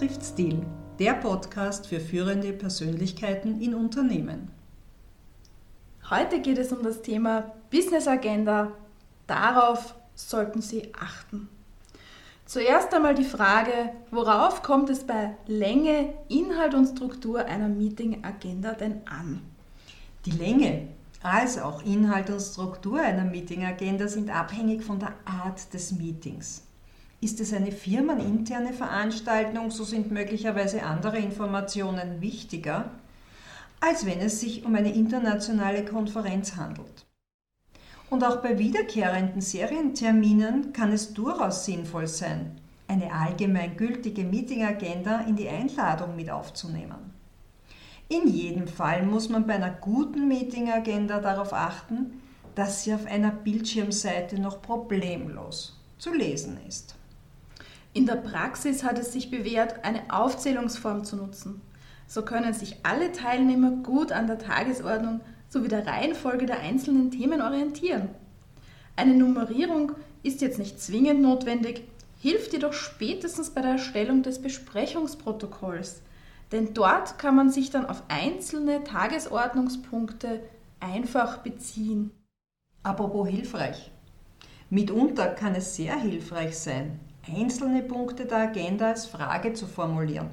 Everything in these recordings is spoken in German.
Trifft Stil, der Podcast für führende Persönlichkeiten in Unternehmen. Heute geht es um das Thema Business Agenda. Darauf sollten Sie achten. Zuerst einmal die Frage, worauf kommt es bei Länge, Inhalt und Struktur einer Meeting-Agenda denn an? Die Länge als auch Inhalt und Struktur einer Meeting-Agenda sind abhängig von der Art des Meetings. Ist es eine firmeninterne Veranstaltung, so sind möglicherweise andere Informationen wichtiger, als wenn es sich um eine internationale Konferenz handelt. Und auch bei wiederkehrenden Serienterminen kann es durchaus sinnvoll sein, eine allgemeingültige Meetingagenda in die Einladung mit aufzunehmen. In jedem Fall muss man bei einer guten Meetingagenda darauf achten, dass sie auf einer Bildschirmseite noch problemlos zu lesen ist. In der Praxis hat es sich bewährt, eine Aufzählungsform zu nutzen. So können sich alle Teilnehmer gut an der Tagesordnung sowie der Reihenfolge der einzelnen Themen orientieren. Eine Nummerierung ist jetzt nicht zwingend notwendig, hilft jedoch spätestens bei der Erstellung des Besprechungsprotokolls, denn dort kann man sich dann auf einzelne Tagesordnungspunkte einfach beziehen. Apropos hilfreich. Mitunter kann es sehr hilfreich sein, einzelne Punkte der Agenda als Frage zu formulieren.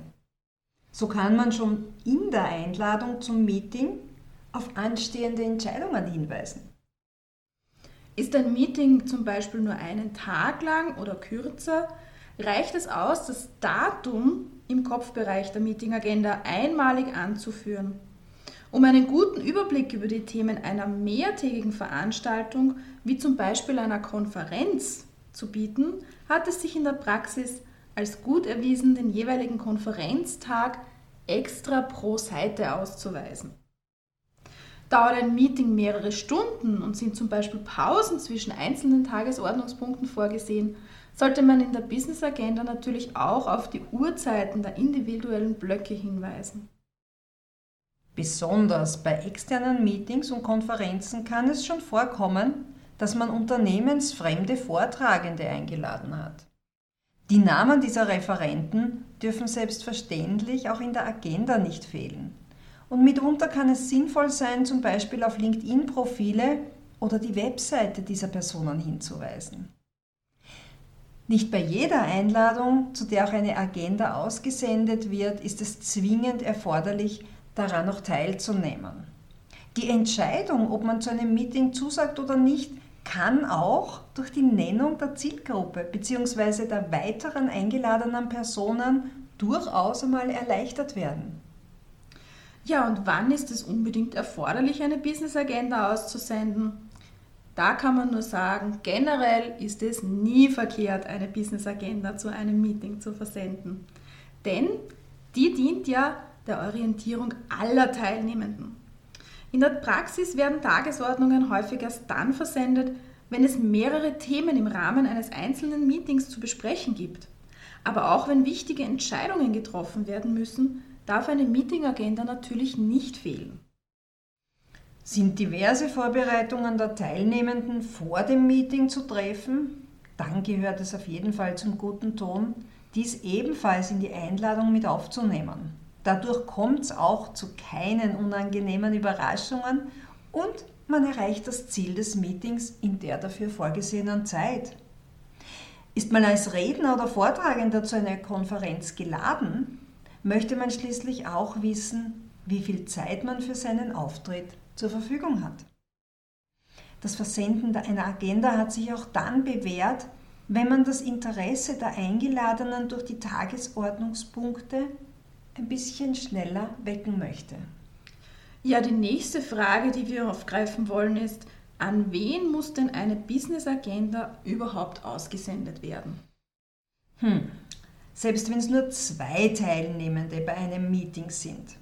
So kann man schon in der Einladung zum Meeting auf anstehende Entscheidungen hinweisen. Ist ein Meeting zum Beispiel nur einen Tag lang oder kürzer, reicht es aus, das Datum im Kopfbereich der Meetingagenda einmalig anzuführen. Um einen guten Überblick über die Themen einer mehrtägigen Veranstaltung, wie zum Beispiel einer Konferenz, zu bieten, hat es sich in der Praxis als gut erwiesen, den jeweiligen Konferenztag extra pro Seite auszuweisen. Dauert ein Meeting mehrere Stunden und sind zum Beispiel Pausen zwischen einzelnen Tagesordnungspunkten vorgesehen, sollte man in der Business Agenda natürlich auch auf die Uhrzeiten der individuellen Blöcke hinweisen. Besonders bei externen Meetings und Konferenzen kann es schon vorkommen, dass man unternehmensfremde Vortragende eingeladen hat. Die Namen dieser Referenten dürfen selbstverständlich auch in der Agenda nicht fehlen. Und mitunter kann es sinnvoll sein, zum Beispiel auf LinkedIn-Profile oder die Webseite dieser Personen hinzuweisen. Nicht bei jeder Einladung, zu der auch eine Agenda ausgesendet wird, ist es zwingend erforderlich, daran noch teilzunehmen. Die Entscheidung, ob man zu einem Meeting zusagt oder nicht, kann auch durch die Nennung der Zielgruppe bzw. der weiteren eingeladenen Personen durchaus einmal erleichtert werden. Ja, und wann ist es unbedingt erforderlich, eine Business Agenda auszusenden? Da kann man nur sagen, generell ist es nie verkehrt, eine Business Agenda zu einem Meeting zu versenden. Denn die dient ja der Orientierung aller Teilnehmenden. In der Praxis werden Tagesordnungen häufig erst dann versendet, wenn es mehrere Themen im Rahmen eines einzelnen Meetings zu besprechen gibt. Aber auch wenn wichtige Entscheidungen getroffen werden müssen, darf eine Meetingagenda natürlich nicht fehlen. Sind diverse Vorbereitungen der Teilnehmenden vor dem Meeting zu treffen? Dann gehört es auf jeden Fall zum guten Ton, dies ebenfalls in die Einladung mit aufzunehmen. Dadurch kommt es auch zu keinen unangenehmen Überraschungen und man erreicht das Ziel des Meetings in der dafür vorgesehenen Zeit. Ist man als Redner oder Vortragender zu einer Konferenz geladen, möchte man schließlich auch wissen, wie viel Zeit man für seinen Auftritt zur Verfügung hat. Das Versenden einer Agenda hat sich auch dann bewährt, wenn man das Interesse der Eingeladenen durch die Tagesordnungspunkte ein bisschen schneller wecken möchte. Ja, die nächste Frage, die wir aufgreifen wollen, ist, an wen muss denn eine Business Agenda überhaupt ausgesendet werden? Hm. Selbst wenn es nur zwei Teilnehmende bei einem Meeting sind,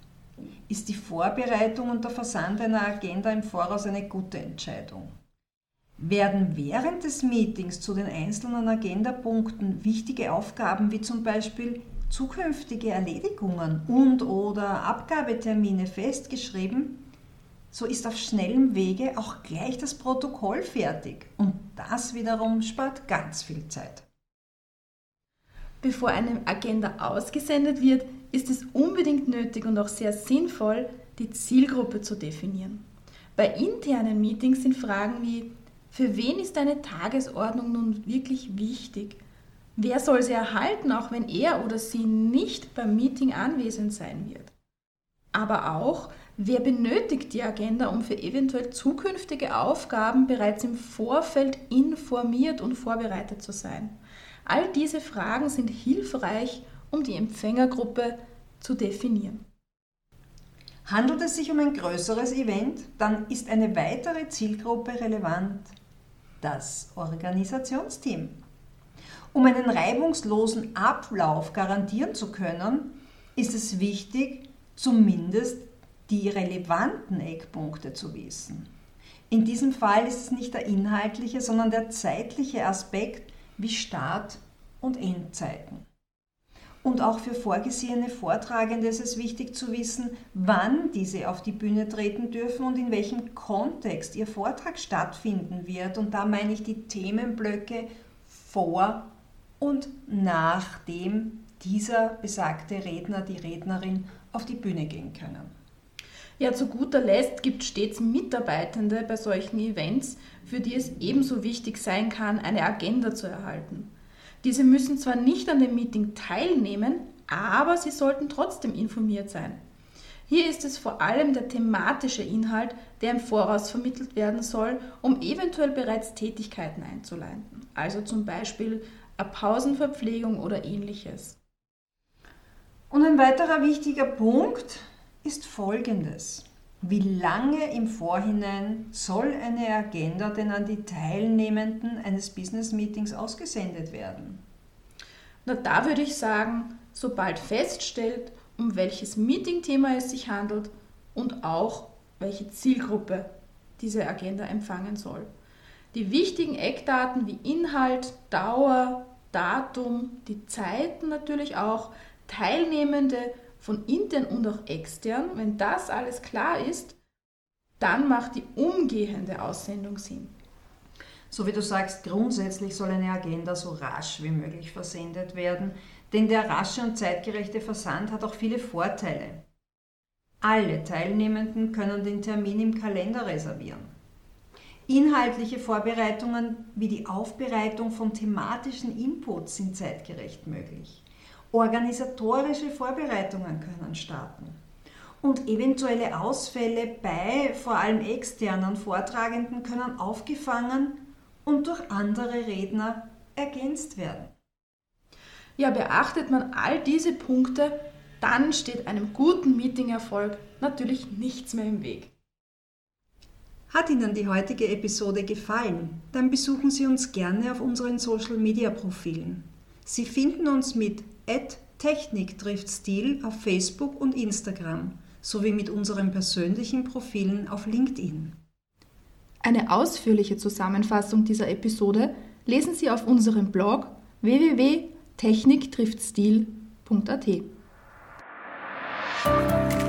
ist die Vorbereitung und der Versand einer Agenda im Voraus eine gute Entscheidung. Werden während des Meetings zu den einzelnen Agendapunkten wichtige Aufgaben wie zum Beispiel zukünftige Erledigungen und oder Abgabetermine festgeschrieben, so ist auf schnellem Wege auch gleich das Protokoll fertig und das wiederum spart ganz viel Zeit. Bevor eine Agenda ausgesendet wird, ist es unbedingt nötig und auch sehr sinnvoll, die Zielgruppe zu definieren. Bei internen Meetings sind Fragen wie, für wen ist eine Tagesordnung nun wirklich wichtig? Wer soll sie erhalten, auch wenn er oder sie nicht beim Meeting anwesend sein wird? Aber auch, wer benötigt die Agenda, um für eventuell zukünftige Aufgaben bereits im Vorfeld informiert und vorbereitet zu sein? All diese Fragen sind hilfreich, um die Empfängergruppe zu definieren. Handelt es sich um ein größeres Event, dann ist eine weitere Zielgruppe relevant, das Organisationsteam. Um einen reibungslosen Ablauf garantieren zu können, ist es wichtig, zumindest die relevanten Eckpunkte zu wissen. In diesem Fall ist es nicht der inhaltliche, sondern der zeitliche Aspekt wie Start- und Endzeiten. Und auch für vorgesehene Vortragende ist es wichtig zu wissen, wann diese auf die Bühne treten dürfen und in welchem Kontext ihr Vortrag stattfinden wird. Und da meine ich die Themenblöcke vor und nachdem dieser besagte Redner, die Rednerin auf die Bühne gehen können. Ja, zu guter Letzt gibt es stets Mitarbeitende bei solchen Events, für die es ebenso wichtig sein kann, eine Agenda zu erhalten. Diese müssen zwar nicht an dem Meeting teilnehmen, aber sie sollten trotzdem informiert sein. Hier ist es vor allem der thematische Inhalt, der im Voraus vermittelt werden soll, um eventuell bereits Tätigkeiten einzuleiten, also zum Beispiel eine Pausenverpflegung oder ähnliches. Und ein weiterer wichtiger Punkt ist folgendes. Wie lange im Vorhinein soll eine Agenda denn an die Teilnehmenden eines Business Meetings ausgesendet werden? Na, da würde ich sagen, sobald feststellt, um welches Meetingthema es sich handelt und auch welche Zielgruppe diese Agenda empfangen soll. Die wichtigen Eckdaten wie Inhalt, Dauer, Datum, die Zeiten natürlich auch, Teilnehmende von intern und auch extern, wenn das alles klar ist, dann macht die umgehende Aussendung Sinn. So wie du sagst, grundsätzlich soll eine Agenda so rasch wie möglich versendet werden, denn der rasche und zeitgerechte Versand hat auch viele Vorteile. Alle Teilnehmenden können den Termin im Kalender reservieren. Inhaltliche Vorbereitungen wie die Aufbereitung von thematischen Inputs sind zeitgerecht möglich. Organisatorische Vorbereitungen können starten. Und eventuelle Ausfälle bei vor allem externen Vortragenden können aufgefangen und durch andere Redner ergänzt werden. Ja, beachtet man all diese Punkte, dann steht einem guten Meetingerfolg natürlich nichts mehr im Weg. Hat Ihnen die heutige Episode gefallen? Dann besuchen Sie uns gerne auf unseren Social Media Profilen. Sie finden uns mit Technik trifft Stil auf Facebook und Instagram sowie mit unseren persönlichen Profilen auf LinkedIn. Eine ausführliche Zusammenfassung dieser Episode lesen Sie auf unserem Blog www.techniktriftstil.at.